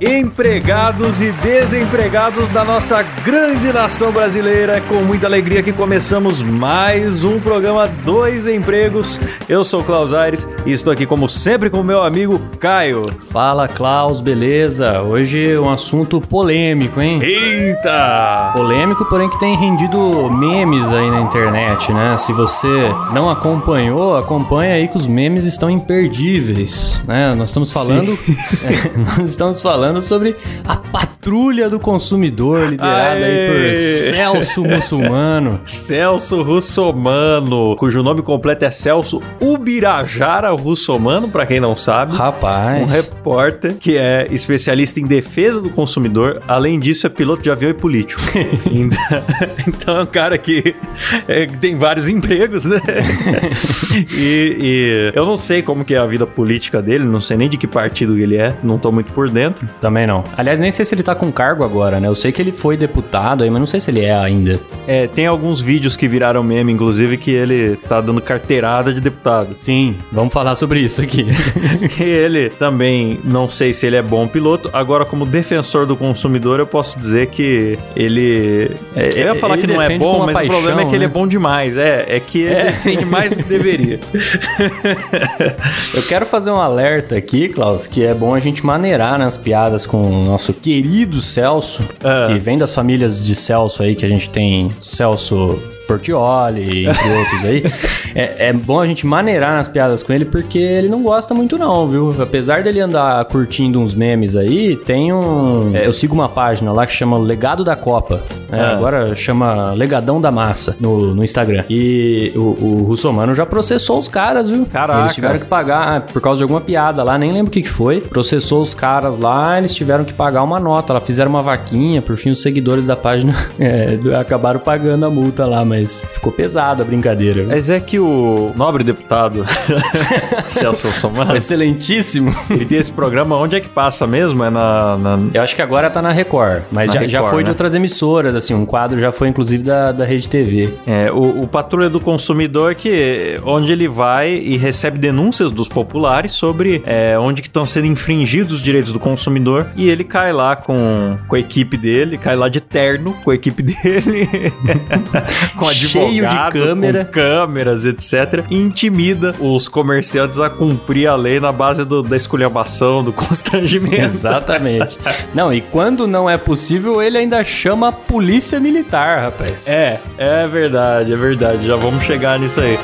empregados e desempregados da nossa grande nação brasileira. É com muita alegria que começamos mais um programa Dois Empregos. Eu sou o Klaus Aires e estou aqui, como sempre, com o meu amigo Caio. Fala, Klaus, beleza? Hoje um assunto polêmico, hein? Eita! Polêmico, porém que tem rendido memes aí na internet, né? Se você não acompanhou, acompanha aí que os memes estão imperdíveis, né? Nós estamos falando, nós estamos falando sobre a patrulha do consumidor liderada aí por Aê! Celso Muçulmano. Celso Russomano, cujo nome completo é Celso Ubirajara Russomano, pra quem não sabe. Um Rapaz, repórter que é especialista em defesa do consumidor, além disso é piloto de avião e político. então, então é um cara que é, tem vários empregos, né? e, e eu não sei como que é a vida política dele, não sei nem de que partido ele é, não tô muito por dentro. também não. Aliás, nem sei se ele tá com cargo agora, né? Eu sei que ele foi deputado aí, mas não sei se ele é ainda. É, tem alguns vídeos que viraram meme, inclusive, que ele tá dando carteirada de deputado. Sim, vamos falar sobre isso aqui. E ele também, não sei se ele é bom piloto. Agora, como defensor do consumidor, eu posso dizer que ele. É, eu ia falar ele que não é bom, mas o paixão, problema é que ele é né? bom demais. É, é que ele defende mais do que deveria. Eu quero fazer um alerta aqui, Klaus, que é bom a gente maneirar nas piadas com o nosso querido Celso, Ah. que vem das famílias de Celso aí, que a gente tem Celso Portioli, entre outros aí. É, é bom a gente maneirar nas piadas com ele, porque ele não gosta muito não, viu? Apesar dele andar curtindo uns memes aí, tem um... é, eu sigo uma página lá que chama Legado da Copa, né? Ah. Agora chama Legadão da Massa no, no Instagram. E o, o Russomano já processou os caras, viu? Caraca. Eles tiveram que pagar ah, por causa de alguma piada lá, nem lembro o que, que foi. Processou os caras lá, eles tiveram que pagar uma nota. Lá fizeram uma vaquinha, por fim os seguidores da página é, acabaram pagando a multa lá, mas ficou pesado a brincadeira. Mas é que o nobre deputado Celso Russomano, Excelentíssimo. ele tem esse programa, onde é que passa mesmo? É na... na- Eu acho que agora tá na Record, mas Na já, já Record, foi de né? outras emissoras, assim, um quadro já foi inclusive da, da Rede TV. É, o, o Patrulha do Consumidor, que onde ele vai e recebe denúncias dos populares sobre é, onde que estão sendo infringidos os direitos do consumidor. E ele cai lá com, com a equipe dele, cai lá de terno com a equipe dele, com advogado, Cheio de câmera. com câmeras, etc. E intimida os comerciantes a cumprir a lei na base do- da esculhambação, do constrangimento. Exatamente. não, e quando não é possível, ele ainda chama a polícia militar, rapaz. É, é verdade, é verdade. Já vamos chegar nisso aí.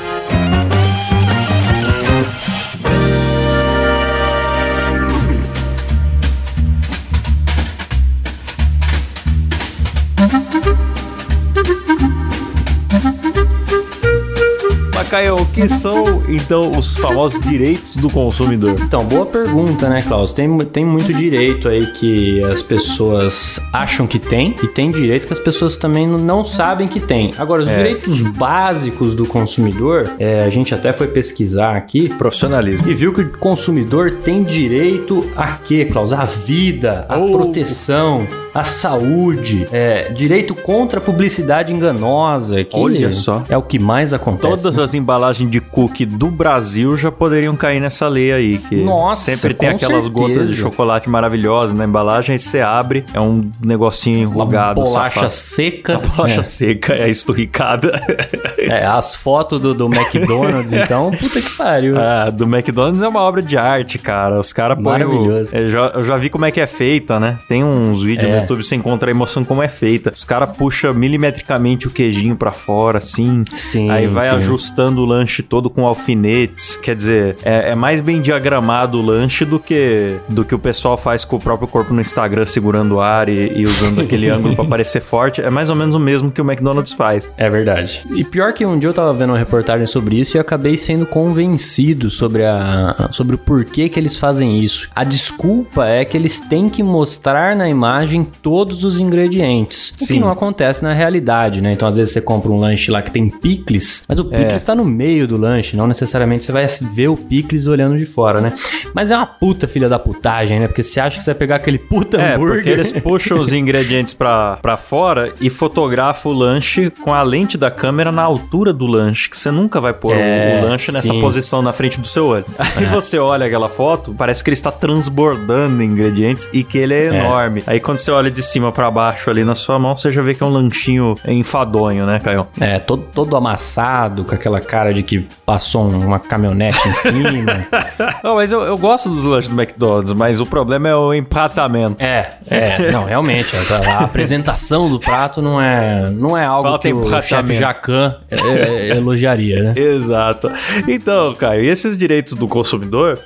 Caio, o que são, então, os famosos direitos do consumidor? Então, boa pergunta, né, Klaus? Tem, tem muito direito aí que as pessoas acham que tem, e tem direito que as pessoas também não sabem que tem. Agora, os É. direitos básicos do consumidor, é, a gente até foi pesquisar aqui Profissionalismo. e viu que o consumidor tem direito a quê, Klaus? A vida, a Oh. proteção, a saúde, é, direito contra a publicidade enganosa, que Olha só. é o que mais acontece. Todas né? as embalagens de cookie do Brasil já poderiam cair nessa lei aí. Que Nossa, sempre tem aquelas certeza. gotas de chocolate maravilhosas na embalagem, aí você abre, é um negocinho Uma enrugado, bolacha safado. seca. Uma bolacha É. seca, é esturricada. É, as fotos do, do McDonald's, então, puta que pariu. Ah, do McDonald's é uma obra de arte, cara. Os caras põem. o- Maravilhoso. Eu já, eu já vi como é que é feita, né? Tem uns vídeos É. no YouTube, você encontra a emoção como é feita. Os caras puxam milimetricamente o queijinho pra fora, assim. Sim, aí vai sim. ajustando o lanche todo com alfinetes. Quer dizer, é, é mais bem diagramado o lanche do que, do que o pessoal faz com o próprio corpo no Instagram, segurando o ar e, e usando aquele ângulo pra parecer forte. É mais ou menos o mesmo que o McDonald's faz. É verdade. E pior que um dia eu tava vendo uma reportagem sobre isso e acabei sendo convencido sobre, a, sobre o porquê que eles fazem isso. A desculpa é que eles têm que mostrar na imagem todos os ingredientes. O Sim. que não acontece na realidade, né? Então às vezes você compra um lanche lá que tem picles, mas o picles tá no meio do lanche, não necessariamente você vai ver o picles olhando de fora, né? Mas é uma puta filha da putagem, né? Porque você acha que você vai pegar aquele puta É, hambúrguer... porque eles puxam os ingredientes pra, pra fora e fotografam o lanche com a lente da câmera na altura do lanche, que você nunca vai pôr o- É, o lanche nessa sim. posição na frente do seu olho. Aí você olha aquela foto, parece que ele está transbordando ingredientes e que ele é, enorme. Aí quando você olha de cima pra baixo ali na sua mão, você já vê que é um lanchinho enfadonho, né, Caio? É, todo, todo amassado, com aquela cara de que passou um- uma caminhonete em cima. Não, mas eu, eu gosto dos lanches do McDonald's, mas o problema é o empatamento. É, é, não, realmente, a, apresentação do prato não é, não é algo que o empratamento. chefe Jacan é, é, elogiaria, né? Exato. Então, Caio, e esses direitos do consumidor,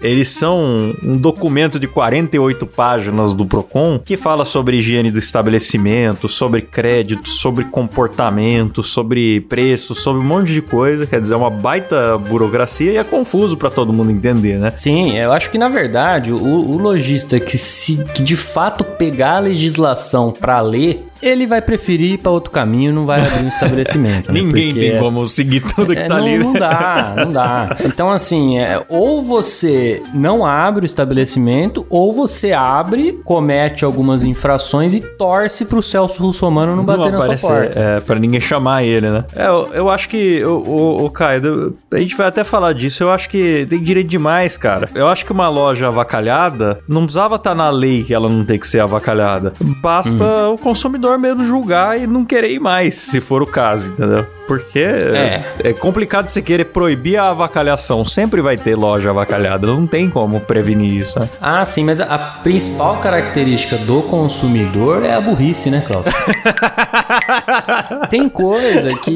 eles são um documento de 48 páginas do Procon que fala sobre higiene do estabelecimento, sobre crédito, sobre comportamento, sobre preço, sobre um monte de coisa. Quer dizer, é uma baita burocracia e é confuso pra todo mundo entender, né? Sim, eu acho que na verdade o, o lojista que se que de fato pegar a legislação pra ler, ele vai preferir ir pra outro caminho, não vai abrir um estabelecimento. né? Ninguém Porque tem como seguir tudo que É, tá não, ali. não dá, não dá. Então, assim, é, ou você não abre o estabelecimento, ou você abre, comete algumas infrações e torce pro Celso Russomano não bater na sua porta. É, pra ninguém chamar ele, né? É, eu, eu acho que, o, o, o Caio, a gente vai até falar disso, eu acho que tem direito demais, cara. Eu acho que uma loja avacalhada não precisava estar na lei que ela não tem que ser avacalhada. Basta Uhum. o consumidor mesmo julgar e não querer ir mais, se for o caso, entendeu? Porque é. é complicado você querer proibir a avacalhação. Sempre vai ter loja avacalhada, não tem como prevenir isso, né? Ah, sim, mas a, principal característica do consumidor é a burrice, né, Cláudio? Tem coisa que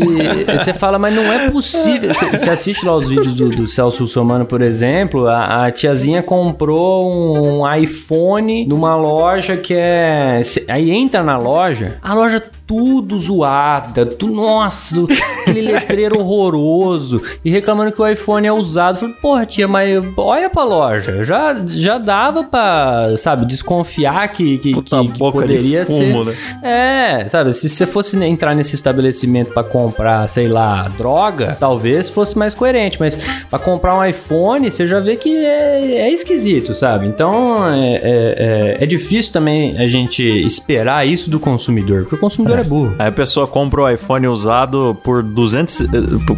você fala, mas não é possível. Você assiste lá os vídeos do, do Celso Russomano, por exemplo, a, a tiazinha comprou um iPhone numa loja que é. Aí entra na loja, a loja tudo zoada, tu, nossa, aquele letreiro horroroso, e reclamando que o iPhone é usado. Falei, porra, tia, mas olha pra loja, já, já dava pra, sabe, desconfiar que, que, Puta que, que poderia fumo, ser. né? É, sabe, se você fosse entrar nesse estabelecimento pra comprar, sei lá, droga, talvez fosse mais coerente, mas pra comprar um iPhone, você já vê que é, é esquisito, sabe? Então é, é, é- é difícil também a gente esperar isso do consumidor, porque o consumidor é, burro. Aí a pessoa compra o iPhone usado por 200... eh,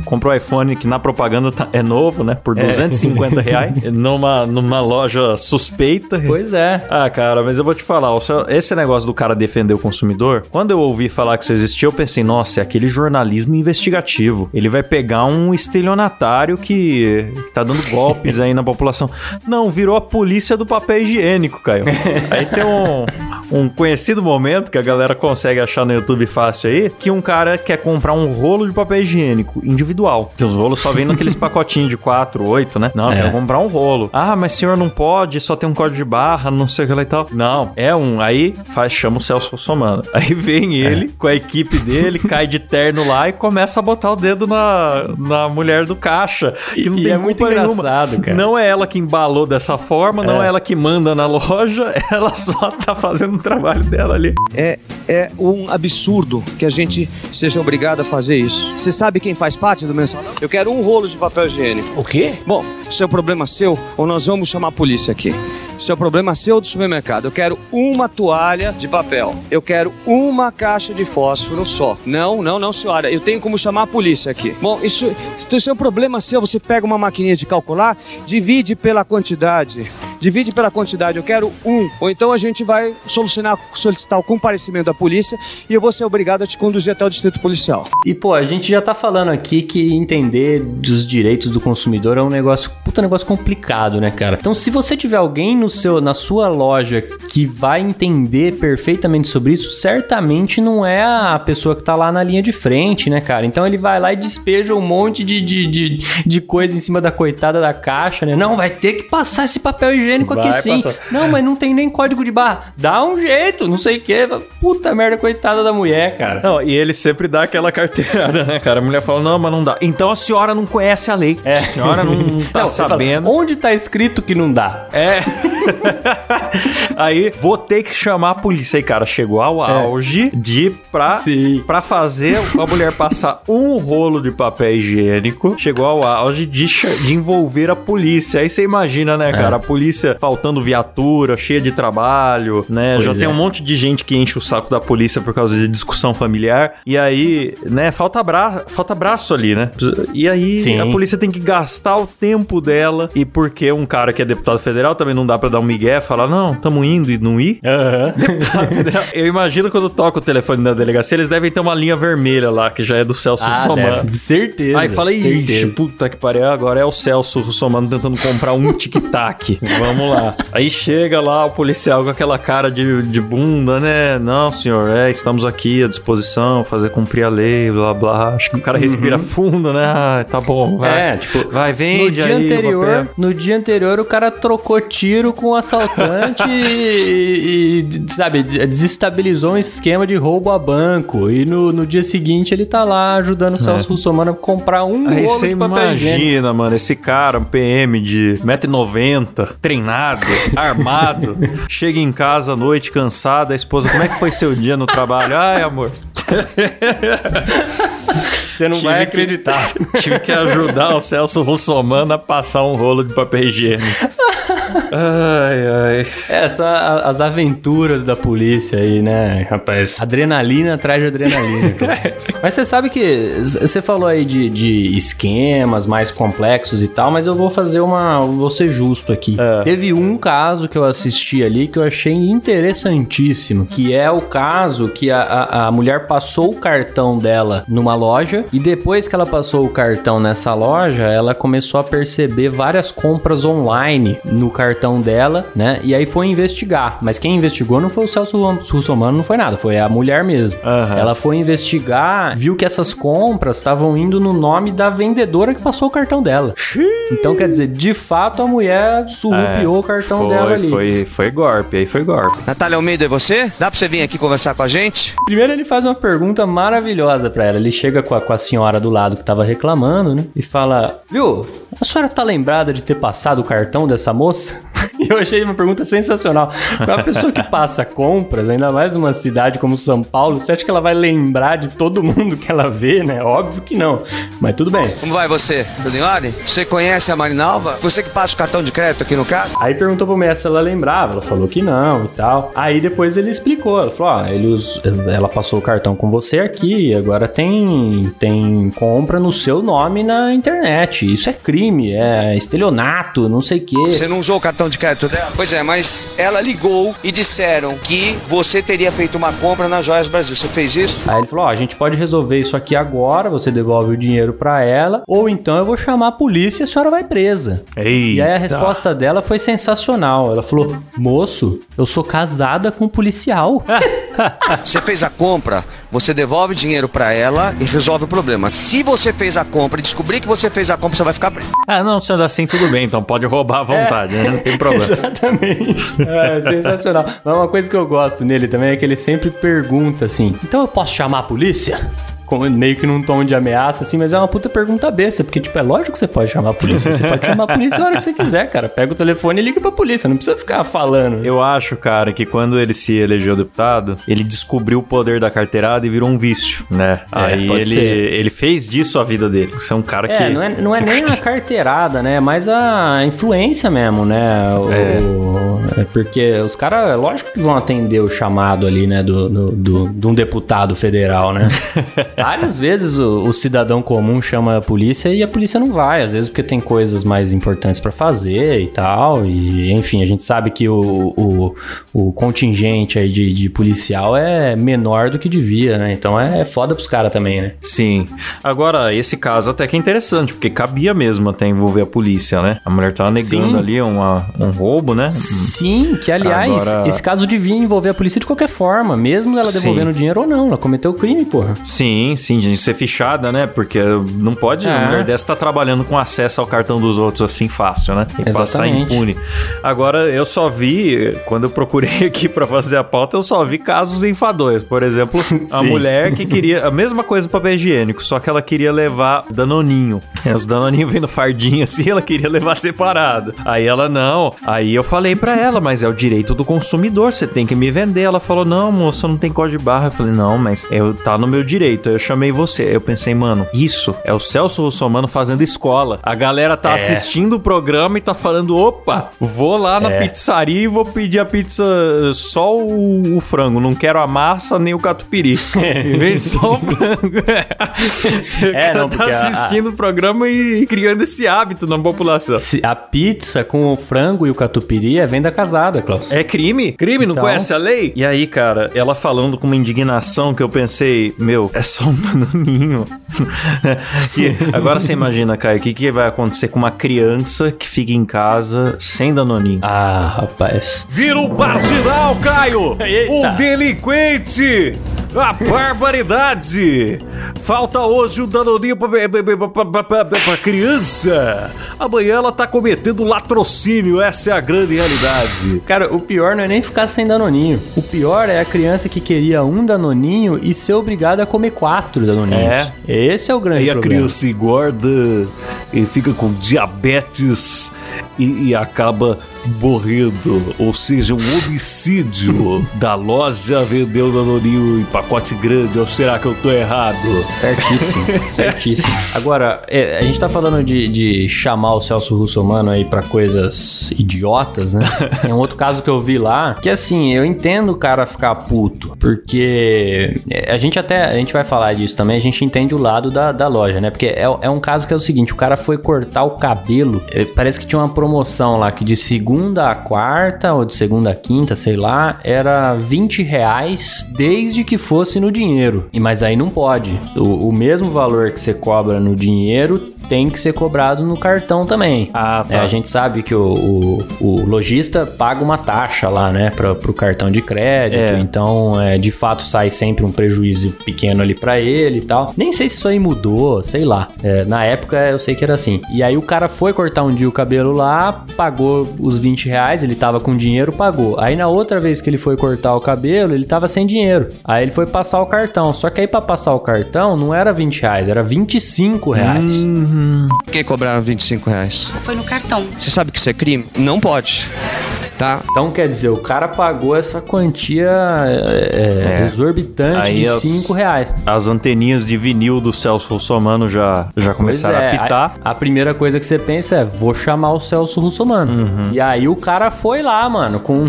Compra o iPhone que na propaganda tá- é novo, né? Por 250 reais. Numa, numa loja suspeita. Pois é. Ah, cara, mas eu vou te falar, esse negócio do cara defender o consumidor, quando eu ouvi falar que isso existia, eu pensei, nossa, é aquele jornalismo investigativo. Ele vai pegar um estelionatário que, que tá dando golpes aí na população. Não, virou a polícia do papel higiênico, Caio. Aí tem um, um conhecido momento que a galera consegue achar no YouTube fácil aí, que um cara quer comprar um rolo de papel higiênico individual. Que os rolos só vêm naqueles pacotinhos de 4, 8, né? Não, É. quero comprar um rolo. Ah, mas senhor não pode, só tem um código de barra, não sei o que lá e tal. Não, é um. Aí faz, chama o Celso Russomano. Aí vem ele com a equipe dele, cai de terno lá e começa a botar o dedo na, na mulher do caixa. E não E tem é muito culpa nenhuma. engraçado, cara. Não é ela que embalou dessa forma, não é ela que manda na loja, ela só tá fazendo o trabalho dela ali. É, é um absurdo que a gente seja obrigado a fazer isso. Você sabe quem faz parte do mensalão? Eu quero um rolo de papel higiênico. O quê? Bom, isso é um problema seu ou nós vamos chamar a polícia aqui. Isso é um problema seu do supermercado. Eu quero uma toalha de papel. Eu quero uma caixa de fósforo só. Não, não, não, senhora. Eu tenho como chamar a polícia aqui. Bom, isso, isso é um problema seu. Você pega uma maquininha de calcular, divide pela quantidade divide pela quantidade, eu quero um. Ou então a gente vai solucionar, solicitar o comparecimento da polícia e eu vou ser obrigado a te conduzir até o distrito policial. E, pô, a gente já tá falando aqui que entender dos direitos do consumidor é um negócio, puta negócio complicado, né, cara? Então, se você tiver alguém no seu, na sua loja que vai entender perfeitamente sobre isso, certamente não é a pessoa que tá lá na linha de frente, né, cara? Então ele vai lá e despeja um monte de, de, de, de coisa em cima da coitada da caixa, né? Não, vai ter que passar esse papel higiênico Vai aqui sim. passar. Não, mas não tem nem código de barra. Dá um jeito, não sei o quê. Puta merda, coitada da mulher, cara. Não, e ele sempre dá aquela carteirada, né, cara? A mulher fala, não, mas não dá. Então a senhora não conhece a lei. A senhora não tá Não, você fala, sabendo. onde tá escrito que não dá? É. Aí vou ter que chamar a polícia. Aí, cara, chegou ao auge de pra, Sim. pra fazer a mulher passar um rolo de papel higiênico. Chegou ao auge de, de envolver a polícia. Aí você imagina, né, cara? A polícia faltando viatura, cheia de trabalho, né? Pois Já tem é. um monte de gente que enche o saco da polícia por causa de discussão familiar. E aí, né, falta, bra falta braço ali, né? E aí Sim. a polícia tem que gastar o tempo dela. E porque um cara que é deputado federal também não dá pra dar um migué, falar, não, tamo indo e não ir. Deputado federal. Eu imagino quando toca o telefone da delegacia, eles devem ter uma linha vermelha lá, que já é do Celso Ah, Russomano. deve, certeza. Aí fala, ixi, certeza. puta que pariu, agora é o Celso Russomano tentando comprar um tic-tac. Vamos lá. Aí chega lá o policial com aquela cara de, de bunda, né? Não, senhor, é, estamos aqui à disposição, fazer cumprir a lei, blá blá. Acho que o cara respira fundo, né? Ah, tá bom, vai. É, tipo, vai, No vende dia aí anterior, no dia anterior o cara trocou tiro com o assaltante e, e, sabe, desestabilizou um esquema de roubo a banco. E no, no dia seguinte ele tá lá ajudando o Celso Russomano a comprar um Aí rolo você de papel higiênico. imagina, mano, esse cara, um PM de 1,90m, treinado, armado, chega em casa à noite cansado, a esposa, como é que foi seu dia no trabalho? Ai, amor, Você não Tive vai que- acreditar. tive que ajudar o Celso Russomano a passar um rolo de papel higiênico. Ai, ai. É, a- as aventuras da polícia aí, né, rapaz? Adrenalina atrás de adrenalina. mas você sabe que você falou aí de, de esquemas mais complexos e tal, mas eu vou fazer uma. Vou ser justo aqui. Teve um caso que eu assisti ali que eu achei interessantíssimo, que é o caso que a, a, a mulher passou o cartão dela numa loja e depois que ela passou o cartão nessa loja, ela começou a perceber várias compras online no cartão dela, né? E aí foi investigar. Mas quem investigou não foi o Celso Russomano, não foi nada, foi a mulher mesmo. Aham. Ela foi investigar, viu que essas compras estavam indo no nome da vendedora que passou o cartão dela. Então, quer dizer, de fato a mulher surrupiou o cartão foi, dela ali. Foi, foi golpe, aí foi golpe. Natália Almeida, é você? Dá pra você vir aqui conversar com a gente? Primeiro ele faz uma pergunta maravilhosa pra ela. Ele chega com a, com a senhora do lado que tava reclamando, né? E fala: Viu, a senhora tá lembrada de ter passado o cartão dessa moça? E eu achei uma pergunta sensacional. Pra pessoa que passa compras, ainda mais numa cidade como São Paulo, você acha que ela vai lembrar de todo mundo que ela vê, né? Óbvio que não. Mas tudo bem. Como vai você? Ordem? Você conhece a Marinalva? Você que passa o cartão de crédito aqui no carro? Aí perguntou pro mestre se ela lembrava, ela falou que não e tal. Aí depois ele explicou, ela falou, ó, ele us- ela passou o cartão com você aqui, agora tem tem compra no seu nome na internet. Isso é crime, é estelionato, não sei o quê. Você não usou o cartão de crédito dela? Pois é, mas ela ligou e disseram que você teria feito uma compra na Joias Brasil. Você fez isso? Aí ele falou, ó, a gente pode resolver isso aqui agora, você devolve o dinheiro pra ela, ou então eu vou chamar a polícia e a senhora vai presa. Ei. E aí a resposta dela foi sensacional. Ela falou: Moço, eu sou casada com um policial. Você fez a compra, você devolve o dinheiro pra ela e resolve o problema. Se você fez a compra e descobrir que você fez a compra, você vai ficar preso. Ah, não, sendo assim, tudo bem, então pode roubar à vontade, né? Não tem problema. Exatamente. É sensacional. Mas uma coisa que eu gosto nele também é que ele sempre pergunta assim: Então eu posso chamar a polícia? Meio que num tom de ameaça, assim, mas é uma puta pergunta besta, porque, tipo, é lógico que você pode chamar a polícia. Você pode chamar a polícia a hora que você quiser, cara. Pega o telefone e liga pra polícia, não precisa ficar falando. Eu acho, cara, que quando ele se elegeu deputado, ele descobriu o poder da carteirada e virou um vício, né? Aí pode ele, ser. ele fez disso a vida dele. Você é um cara que. É, não é, não é nem a carteirada, né? É mais a influência mesmo, né? O- é porque os caras, lógico que vão atender o chamado ali, né? Do, do, do- de um deputado federal, né? Várias vezes o, o cidadão comum chama a polícia e a polícia não vai, às vezes porque tem coisas mais importantes pra fazer e tal. E, enfim, a gente sabe que o, o, o contingente aí de, de policial é menor do que devia, né? Então é foda pros caras também, né? Sim. Agora, esse caso até que é interessante, porque cabia mesmo até envolver a polícia, né? A mulher tava negando Sim. ali uma, um roubo, né? Sim, que aliás, Agora- esse caso devia envolver a polícia de qualquer forma, mesmo ela Sim. devolvendo o dinheiro ou não. Ela cometeu o crime, porra. Sim, sim, de ser fichada, né? Porque não pode, É. a mulher dessa tá trabalhando com acesso ao cartão dos outros assim fácil, né? E passar Exatamente. impune. Agora, eu só vi, quando eu procurei aqui pra fazer a pauta, eu só vi casos enfadonhos. Por exemplo, a Sim. mulher que queria a mesma coisa do papel higiênico, só que ela queria levar danoninho. Os danoninhos vêm no fardinho assim, ela queria levar separado. Aí ela não. Aí eu falei pra ela, mas é o direito do consumidor, você tem que me vender. Ela falou: "Não, moça, não tem código de barra". Eu falei: "Não, mas eu tá no meu direito". Eu chamei você. Eu pensei: "Mano, isso é o Celso Russomano fazendo escola. A galera tá É. assistindo o programa e tá falando: "Opa, vou lá na É. pizzaria e vou pedir a pizza só o, o frango, não quero a massa nem o catupiry". Vende só o frango. É, não, tá porque a- assistindo o programa e criando esse hábito na população. A pizza com o frango e o catupiry é venda casada, Klaus. É crime? Crime? Não Então- conhece a lei? E aí, cara, ela falando com uma indignação que eu pensei, meu, é só um bananinho. E agora você imagina, Caio, o que, que vai acontecer com uma criança que fica em casa sem danoninho? Ah, rapaz. Vira um marginal, Caio! Eita. Um delinquente! A barbaridade! Falta hoje o danoninho pra, pra, pra- pra- pra criança! Amanhã ela tá cometendo latrocínio, essa é a grande realidade. Cara, o pior não é nem ficar sem danoninho. O pior é a criança que queria um danoninho e ser obrigada a comer quatro danoninhos. É. Esse é o grande Aí a problema. criança engorda e fica com diabetes e, e acaba morrendo. Ou seja, um homicídio da loja vendeu Danoninho em pacote grande. Ou será que eu tô errado? Certíssimo, certíssimo. Agora, é, a gente tá falando de, de chamar o Celso Russomano aí pra coisas idiotas, né? Tem um outro caso que eu vi lá, que assim, eu entendo o cara ficar puto, porque é, a gente até, a gente vai falar disso também, a gente entende o lado da, da loja, né? Porque é, é um caso que é o seguinte, o cara foi cortar o cabelo, é, parece que tinha uma promoção lá, que de segunda a quarta, ou de segunda a quinta, sei lá, era 20 reais, desde que fosse no dinheiro. E Mas aí não pode. O, o mesmo valor que você cobra no dinheiro tem que ser cobrado no cartão também. Ah, É, a gente sabe que o, o, o lojista paga uma taxa lá, né, para pro cartão de crédito. É. Então, é, de fato, sai sempre um prejuízo pequeno ali pra ele e tal. Nem sei se isso aí mudou, sei lá. É, na época eu sei que era assim. E aí o cara foi cortar um dia o cabelo lá, pagou os 20 reais, ele tava com dinheiro, pagou. Aí na outra vez que ele foi cortar o cabelo, ele tava sem dinheiro. Aí ele foi passar o cartão. Só que aí pra passar o cartão não era 20 reais, era 25 reais. Por que cobraram 25 reais? Foi no cartão. Você sabe que isso é crime? Não pode. Tá? Então, quer dizer, o cara pagou essa quantia é, É. exorbitante Aí de as- 5 reais. As anteninhas de vinil do Celso Russomano já, já começaram é, a pitar. A, a primeira coisa que você pensa é, vou chamar o Celso Russomano. Uhum. E aí o cara foi lá, mano, com,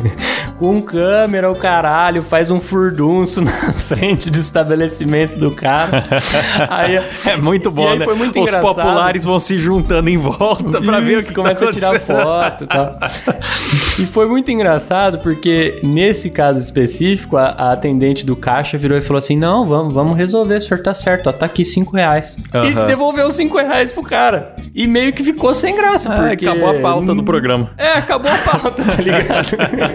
com câmera, o caralho, faz um furdunço na frente do estabelecimento do cara. aí, É muito E bom, aí né? foi muito Os engraçado. populares vão se juntando em volta pra ver o que começa tá a tirar foto e tal. E foi muito engraçado porque nesse caso específico, a, a atendente do caixa virou e falou assim: Não, vamos, vamos resolver, o senhor tá certo, ó, tá aqui 5 reais. Aham. E devolveu 5 reais pro cara. E meio que ficou sem graça, Ah, porque. acabou a pauta do programa. É, acabou a pauta, tá ligado?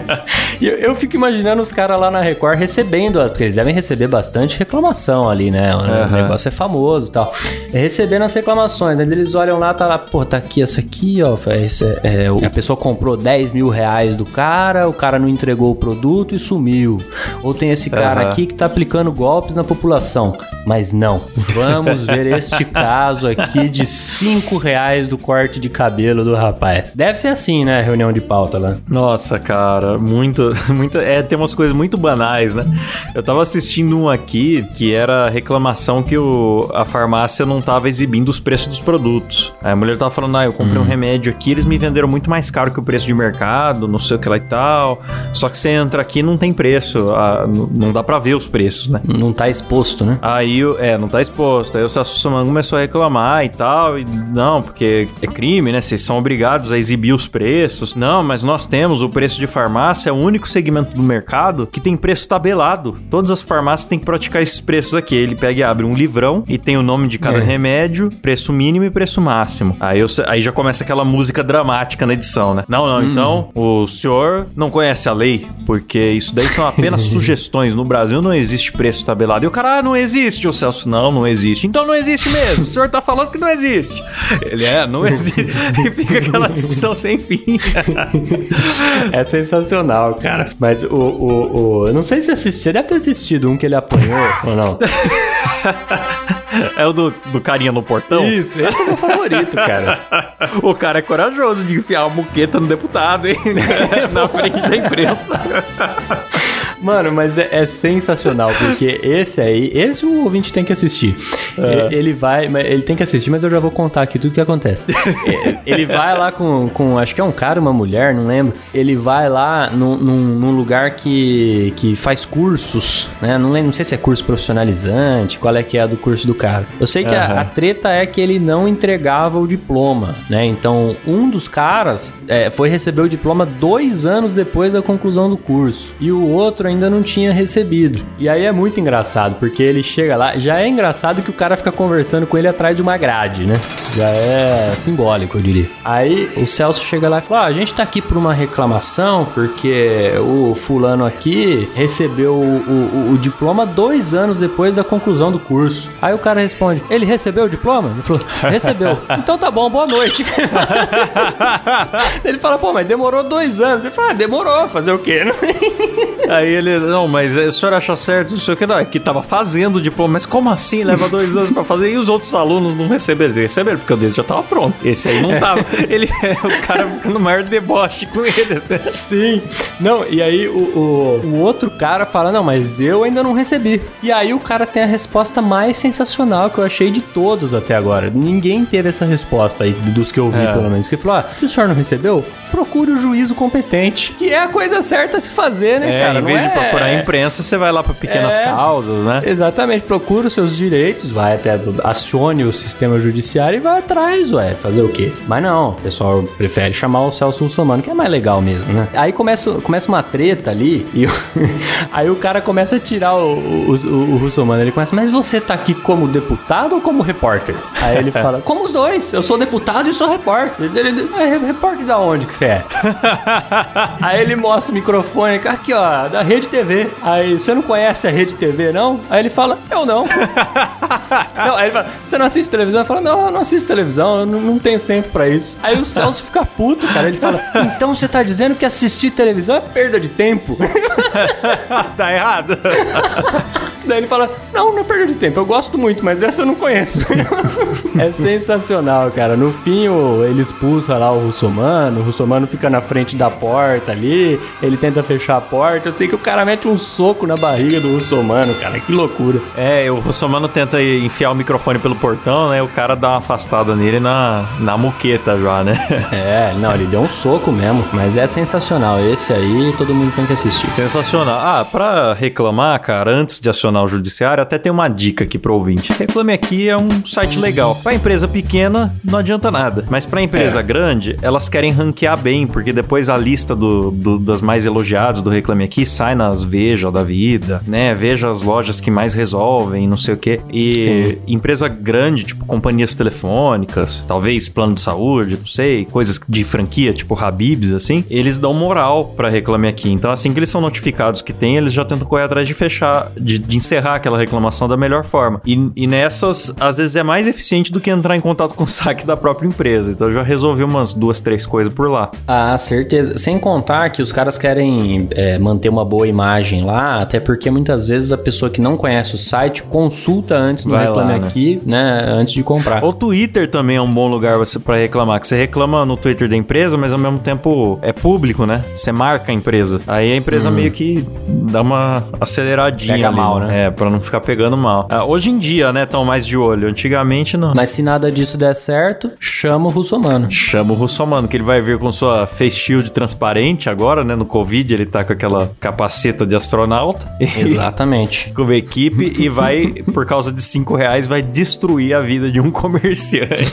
e eu, eu fico imaginando os caras lá na Record recebendo, porque eles devem receber bastante reclamação ali, né? O Aham. negócio é famoso e tal. É, recebendo as reclamações, aí eles olham lá, tá lá, pô, tá aqui essa aqui, ó. esse é- é, o- a pessoa comprou 10 mil reais do cara, o cara não entregou o produto e sumiu. Ou tem esse cara Aham. aqui que tá aplicando golpes na população. Mas não, vamos ver este caso aqui de 5 reais do corte de cabelo do rapaz. Deve ser assim, né? Reunião de pauta lá. Nossa, cara, muito, muito. É, tem umas coisas muito banais, né? Eu tava assistindo um aqui que era reclamação que o, a farmácia não tava exibindo os preços dos produtos. Aí a mulher tava falando, ah, eu comprei um remédio aqui, eles me venderam muito mais caro que o preço de mercado. não sei o que lá e tal. Só que você entra aqui não tem preço, ah, não dá pra ver os preços, né? Não tá exposto, né? Aí, o- é, não tá exposto. Aí o Russomano começou a reclamar e tal. E não, porque é crime, né? Vocês são obrigados a exibir os preços. Não, mas nós temos o preço de farmácia, é o único segmento do mercado que tem preço tabelado. Todas as farmácias têm que praticar esses preços aqui. Ele pega e abre um livrão e tem o nome de cada É. remédio, preço mínimo e preço máximo. Aí, eu- aí já começa aquela música dramática na edição, né? Não, não, então o senhor não conhece a lei, porque isso daí são apenas sugestões. No Brasil não existe preço tabelado. E o cara, ah, não existe, o Celso. Não, não existe. Então não existe mesmo. O senhor tá falando que não existe. Ele é, não existe. e fica aquela discussão sem fim. É sensacional, cara. Mas o, o, o- Eu não sei se você assistiu. Você deve ter assistido um que ele apanhou ou não. É o do, do carinha no portão. Isso, esse é meu favorito, cara. O cara é corajoso de enfiar uma muqueta no deputado, hein? Na frente da imprensa. Mano, mas é, é sensacional, porque esse aí, esse o ouvinte tem que assistir. Ele, ele vai, ele tem que assistir, mas eu já vou contar aqui tudo que acontece. É, ele vai lá com, com, acho que é um cara, uma mulher, não lembro. Ele vai lá num, num, num lugar que, que faz cursos, né? Não, lembro, não sei se é curso profissionalizante, qual é que é a do curso do cara. Eu sei que a- Aham. a, treta é que ele não entregava o diploma, né? Então, um dos caras é, foi receber o diploma dois anos depois da conclusão do curso. E o outro ainda não tinha recebido. E aí é muito engraçado, porque ele chega lá. Já é engraçado que o cara fica conversando com ele atrás de uma grade, né? Já é simbólico, eu diria. Aí o Celso chega lá e fala: ah, a gente tá aqui por uma reclamação, porque o fulano aqui recebeu o, o- o diploma dois anos depois da conclusão do curso. Aí o cara responde: ele recebeu o diploma? Ele falou: recebeu. então tá bom, boa noite. ele fala: pô, mas demorou dois anos. Ele fala: ah, demorou, fazer o quê? Aí ele, não, mas eh, o senhor acha certo, não sei o que, não, é que tava fazendo o diploma, mas como assim? Leva dois anos pra fazer e os outros alunos não receberam? Receberam, porque o deles já tava pronto. Esse aí não tava. ele, o cara no maior deboche com ele. Sim. Não, e aí o, o, o outro cara fala: Não, mas eu ainda não recebi. E aí o cara tem a resposta mais sensacional que eu achei de todos até agora. Ninguém teve essa resposta aí, dos que eu vi, É. pelo menos. Que ele falou: ah, se o senhor não recebeu, procure o juízo competente. Que é a coisa certa a se fazer, né, É, cara? em vez de é- procurar a imprensa, você vai lá pra pequenas É. causas, né? Exatamente, procura os seus direitos, vai até, acione o sistema judiciário e vai atrás, ué, fazer o quê? Mas não, o pessoal prefere chamar o Celso Russomano, que é mais legal mesmo, né? Aí começa, começa uma treta ali e aí o cara começa a tirar o, o, o, o Russomano, ele começa, mas você tá aqui como deputado ou como repórter? Aí ele fala, como os dois, eu sou deputado e sou repórter. Ele, ele, "Mas repórter da onde que você é? Aí ele mostra o microfone, aqui ó, da Rede TV. Aí, você não conhece a Rede TV, não? Aí ele fala, eu não. não aí ele fala, você não assiste televisão? Eu falo, não, eu não assisto televisão, eu não, não tenho tempo pra isso. Aí o Celso fica puto, cara. Ele fala, então você tá dizendo que assistir televisão é perda de tempo? tá errado. Daí ele fala, não, não é perda de tempo, eu gosto muito, mas essa eu não conheço. é sensacional, cara. No fim, ele expulsa lá o Russomano, o Russomano fica na frente da porta ali, ele tenta fechar a porta. Eu sei que o cara mete um soco na barriga do Russomano, cara, que loucura. É, o Russomano tenta enfiar o microfone pelo portão, né? O cara dá uma afastada nele na, na muqueta já, né? É, não, ele deu um soco mesmo, mas é sensacional. Esse aí todo mundo tem que assistir. Sensacional. Ah, pra reclamar, cara, antes de acionar o judiciário, até tem uma dica aqui pro ouvinte. Reclame Aqui é um site legal. Pra empresa pequena, não adianta nada. Mas pra empresa grande, elas querem ranquear bem, porque depois a lista do, do- das mais elogiadas do Reclame Aqui sai nas Veja da vida, né? Veja as lojas que mais resolvem, não sei o quê. E empresa grande, tipo companhias telefônicas, talvez plano de saúde, não sei, coisas de franquia, tipo Habibs, assim, eles dão moral pra Reclame Aqui. Então, assim que eles são notificados que tem, eles já tentam correr atrás de fechar, de, de encerrar aquela reclamação da melhor forma. E, e nessas, às vezes é mais eficiente do que entrar em contato com o saque da própria empresa. Então, eu já resolvi umas duas, três coisas por lá. Ah, certeza. Sem contar que os caras querem é, manter uma boa imagem lá, até porque muitas vezes a pessoa que não conhece o site consulta antes Vai Reclame lá, né? Aqui, né? Antes de comprar. O Twitter também é um bom lugar para reclamar, que você reclama no Twitter da empresa, mas ao mesmo tempo é público, né? Você marca a empresa. Aí a empresa meio que dá uma aceleradinha Pega ali, mal, né? É, pra não ficar pegando mal. Ah, hoje em dia, né, tão mais de olho. Antigamente, não. Mas se nada disso der certo, chama o russomano. Chama o Russomano, que ele vai vir com sua face shield transparente agora, né? No Covid, ele tá com aquela capaceta de astronauta. Exatamente. com uma equipe e vai, por causa de 5 reais, vai destruir a vida de um comerciante.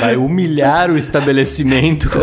Vai humilhar o estabelecimento com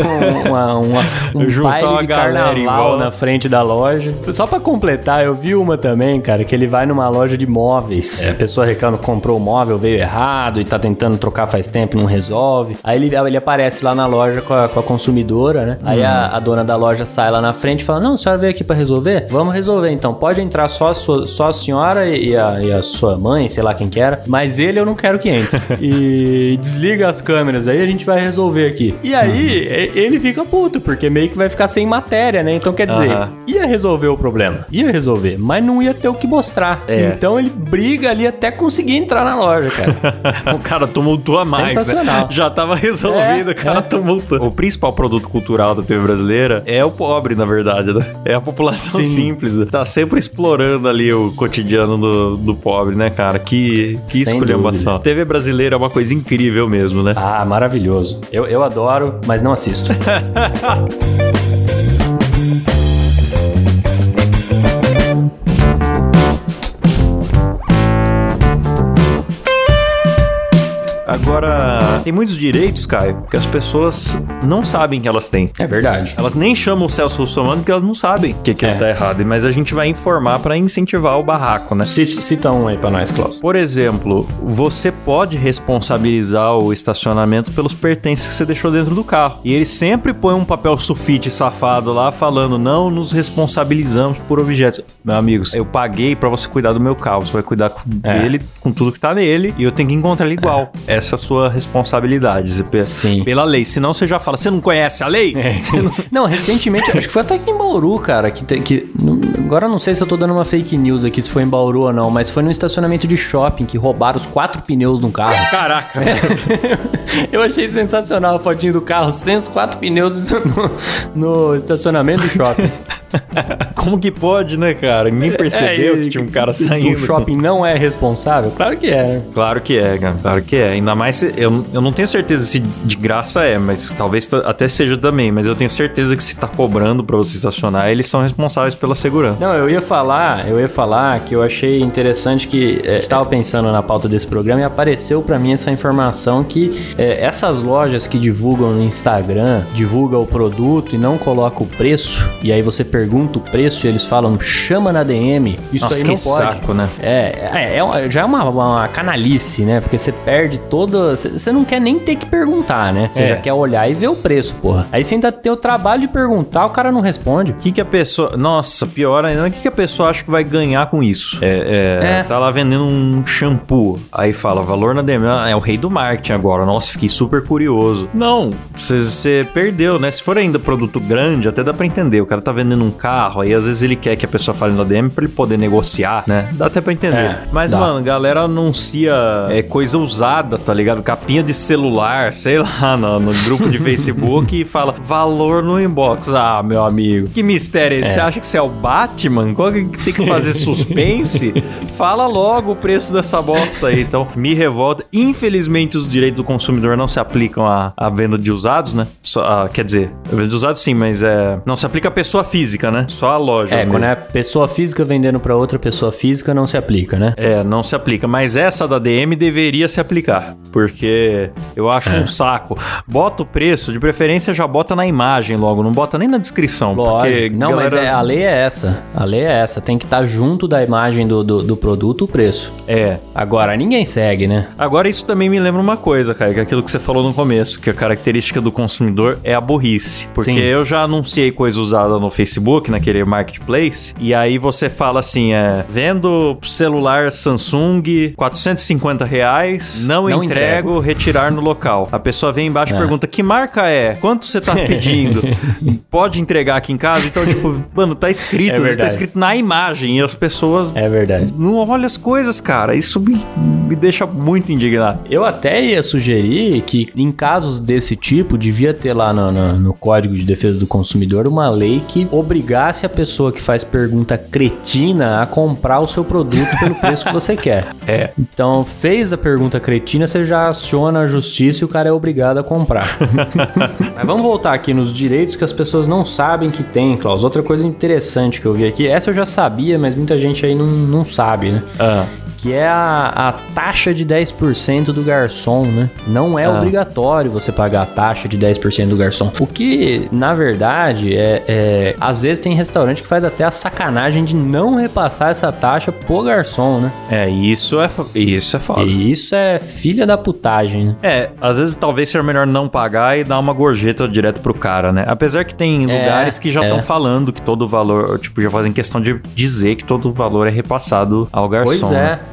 uma, uma, um Juntar baile uma de carnaval na frente da loja. Só pra completar, eu vi uma também, cara, que ele vai numa loja de móveis. A pessoa reclama que comprou o móvel, veio errado e tá tentando trocar faz tempo, não resolve. Aí ele, ele aparece lá na loja com a, com a consumidora, né? Aí a, a dona da loja sai lá na frente e fala: Não, a senhora veio aqui pra resolver? Vamos resolver então. Pode entrar só a, sua- só a senhora e a, e a sua mãe, sei lá quem que era, mas ele eu não quero que entre. e desliga as câmeras aí, a gente vai resolver aqui. E aí e- ele fica puto, porque meio que vai ficar sem matéria, né? Então quer dizer, Aham. ia resolver o problema, ia resolver, mas não ia ter o que mostrar. É. Então ele briga ali até conseguir entrar na loja, cara. o cara tumultua mais, Sensacional. né? Já tava resolvido, É, o cara é. tumultua. O principal produto cultural da TV brasileira é o pobre, na verdade, né? É a população Sim. simples. Né? Tá sempre explorando ali o cotidiano do, do pobre, né, cara? Que, que esculhambação. TV brasileira é uma coisa incrível mesmo, né? Ah, maravilhoso. Eu, eu adoro, mas não assisto. Agora, tem muitos direitos, Caio, que as pessoas não sabem que elas têm. É verdade. Elas nem chamam o Celso Russomano porque elas não sabem que aquilo É. tá errado. Mas a gente vai informar pra incentivar o barraco, né? Cita, cita um aí pra nós, Klaus. Por exemplo, você pode responsabilizar o estacionamento pelos pertences que você deixou dentro do carro. E ele sempre põe um papel sulfite safado lá falando: não nos responsabilizamos por objetos. Meu amigos, eu paguei pra você cuidar do meu carro. Você vai cuidar com- É. dele, com tudo que tá nele, e eu tenho que encontrar ele igual. Essa é a sua responsabilidade. Pe- Sim. Pela lei. Senão você já fala: você não conhece a lei? Você não- Não, recentemente, acho que foi até aqui em Bauru, cara, que, tem- que agora eu não sei se eu tô dando uma fake news aqui, se foi em Bauru ou não, mas foi num estacionamento de shopping que roubaram os quatro pneus de um carro. Caraca. eu achei sensacional a fotinho do carro sem os quatro pneus no, no estacionamento do shopping. Como que pode, né, cara? Ninguém percebeu É, que tinha um cara O saindo. shopping não é responsável? Claro que é. Claro que é, cara. Claro que é. Ainda mais se, eu, eu não tenho certeza se de graça é, mas talvez até seja também. Mas eu tenho certeza que se tá cobrando pra você estacionar, eles são responsáveis pela segurança. Não, eu ia falar, eu ia falar que eu achei interessante que é, estava pensando na pauta desse programa e apareceu pra mim essa informação que é, essas lojas que divulgam no Instagram, divulgam o produto e não colocam o preço, e aí você pergunta o preço e eles falam chama na DM, isso Nossa, aí não pode. saco, né? É, é, é já é uma, uma canalice, né? Porque você perde toda. Você você não quer nem ter que perguntar, né? Você É. já quer olhar e ver o preço, porra. Aí você ainda tem o trabalho de perguntar, o cara não responde. O que, que a pessoa. Nossa, pior ainda, o que, que a pessoa acha que vai ganhar com isso? É, é, É. Tá lá vendendo um shampoo. Aí fala, valor na DM. Ah, é o rei do marketing agora. Nossa, fiquei super curioso. Não, você perdeu, né? Se for ainda produto grande, até dá pra entender. O cara tá vendendo um carro, aí às vezes ele quer que a pessoa fale na DM pra ele poder negociar, né? Dá até pra entender. É, Mas, dá. mano, a galera anuncia é, coisa usada, tá ligado? Capinha de celular, sei lá, no, no grupo de Facebook e fala valor no inbox. Ah, meu amigo, que mistério é esse? Você acha que você é o Batman? Qual que tem que fazer suspense? Fala logo o preço dessa bosta aí. Então, me revolta. Infelizmente, os direitos do consumidor não se aplicam à, à venda de usados, né? Só, ah, quer dizer, a venda de usados sim, mas é. Não se aplica à pessoa física, né? Só a loja. É, quando é pessoa física vendendo pra outra pessoa física, não se aplica, né? É, não se aplica. Mas essa da DM deveria se aplicar. Porque eu acho É. um saco. Bota o preço, de preferência já bota na imagem logo, não bota nem na descrição. Lógico. Não, mas galera- é, a lei é essa. A lei é essa. Tem que estar junto da imagem do, do, do produto o preço. É. Agora, ninguém segue, né? Agora, isso também me lembra uma coisa, cara, que é aquilo que você falou no começo, que a característica do consumidor é a burrice. Porque Sim. eu já anunciei coisa usada no Facebook, naquele marketplace, e aí você fala assim, é, vendo celular Samsung, 450 reais, não, Não entrego, retirar no local. A pessoa vem embaixo e É. pergunta, que marca é? Quanto você tá pedindo? Pode entregar aqui em casa? Então, tipo, mano, tá escrito, É tá verdade. escrito na imagem, e as pessoas É verdade. não não olha as coisas, cara. Isso me, me deixa muito indignado. Eu até ia sugerir que, em casos desse tipo, devia ter lá no, no, no Código de Defesa do Consumidor uma lei que obrigasse a pessoa que faz pergunta cretina a comprar o seu produto pelo preço que você quer. É. Então, fez a pergunta cretina, você já aciona a justiça e o cara é obrigado a comprar. Mas vamos voltar aqui nos direitos que as pessoas não sabem que tem, Klaus. Outra coisa interessante que eu vi aqui, essa eu já sabia, mas muita gente aí não, não sabe, né? Ah, que é a, a taxa de 10% do garçom, né? Não é Ah. obrigatório você pagar a taxa de 10% do garçom. O que, na verdade, é, é- Às vezes tem restaurante que faz até a sacanagem de não repassar essa taxa pro garçom, né? é, isso é, isso é foda. E isso é filha da putagem, né? É, às vezes talvez seja melhor não pagar e dar uma gorjeta direto pro cara, né? Apesar que tem É, lugares que já é. estão falando que todo o valor, tipo, já fazem questão de dizer que todo o valor é repassado ao garçom. Pois é, né?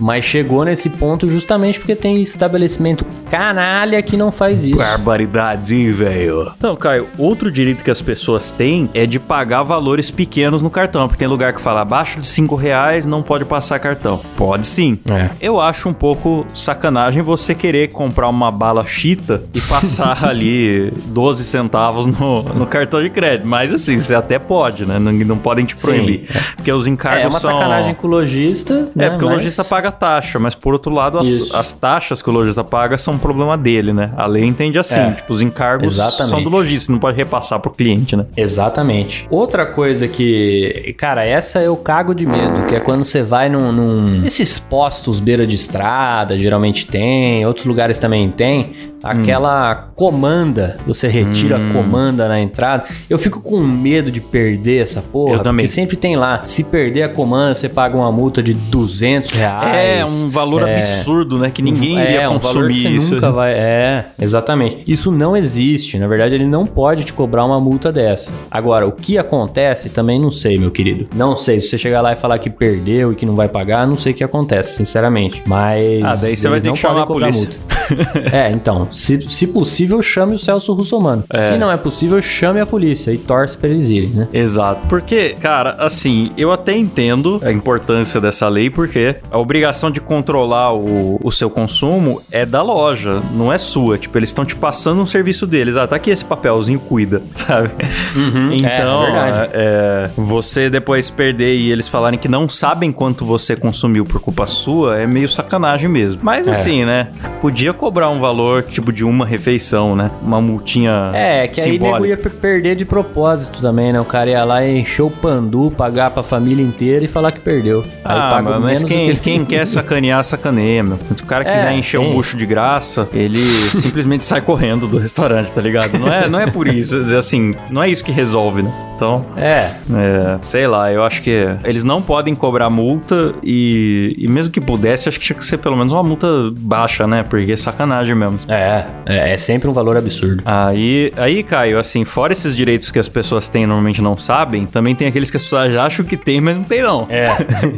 mas chegou nesse ponto justamente porque tem estabelecimento canalha que não faz isso. Barbaridade, hein, velho. Então, Caio, outro direito que as pessoas têm é de pagar valores pequenos no cartão. Porque tem lugar que fala abaixo de 5 reais não pode passar cartão. Pode sim. É. Eu acho um pouco sacanagem você querer comprar uma bala chita e passar ali 12 centavos no, no cartão de crédito. Mas assim, você até pode, né? Não, não podem te Sim. proibir. Porque os encargos É uma são... sacanagem com o lojista. né? É, porque o Mas- lojista paga taxa, mas por outro lado, as, as taxas que o lojista paga são um problema dele, né? A lei entende assim, É, tipo, os encargos exatamente. são do lojista, não pode repassar pro cliente, né? Exatamente. Outra coisa que, cara, essa eu cago de medo, que é quando você vai num, num- esses postos beira de estrada, geralmente tem, outros lugares também tem, aquela comanda, você retira a comanda na entrada. Eu fico com medo de perder essa porra, Eu também. porque sempre tem lá, se perder a comanda, você paga uma multa de 200 reais. é um valor é, absurdo, né? Que ninguém iria é, um valor consumir você isso. nunca vai. É, exatamente. Isso não existe. Na verdade, ele não pode te cobrar uma multa dessa. Agora, o que acontece também não sei, meu querido. Não sei. Se você chegar lá e falar que perdeu e que não vai pagar, não sei o que acontece, sinceramente. Mas. Ah, daí você vai ter que chamar a polícia. multa. é, então. Se, se possível, chame o Celso Russomano. Se não é possível, chame a polícia e torce pra eles irem, né? Exato. Porque, cara, assim, eu até entendo a importância dessa lei, porque a obrigação de controlar o, o seu consumo é da loja, não é sua. Tipo, eles estão te passando um serviço deles. Ah, tá aqui esse papelzinho, cuida, sabe? Então, é verdade. é, você depois perder e eles falarem que não sabem quanto você consumiu por culpa sua, é meio sacanagem mesmo. Mas assim, né? Podia cobrar um valor, tipo, de uma refeição, né? Uma multinha É, que aí nego simbólica. ia per- perder de propósito também, né? O cara ia lá e encher o pandu, pagar pra família inteira e falar que perdeu. Aí Ah, paga mas do quem, que quem quer sacanear, sacaneia, meu. Se o cara É, quiser encher um tem. bucho de graça, ele simplesmente sai correndo do restaurante, tá ligado? Não é, não é por isso, assim, não é isso que resolve, né? Então, É, é, sei lá, eu acho que eles não podem cobrar multa e, e mesmo que pudesse, acho que tinha que ser pelo menos uma multa baixa, né? Porque é sacanagem mesmo. é, é, é sempre um valor absurdo. Aí, aí, Caio, assim, fora esses direitos que as pessoas têm e normalmente não sabem, também tem aqueles que as pessoas acham que tem, mas não tem não. É,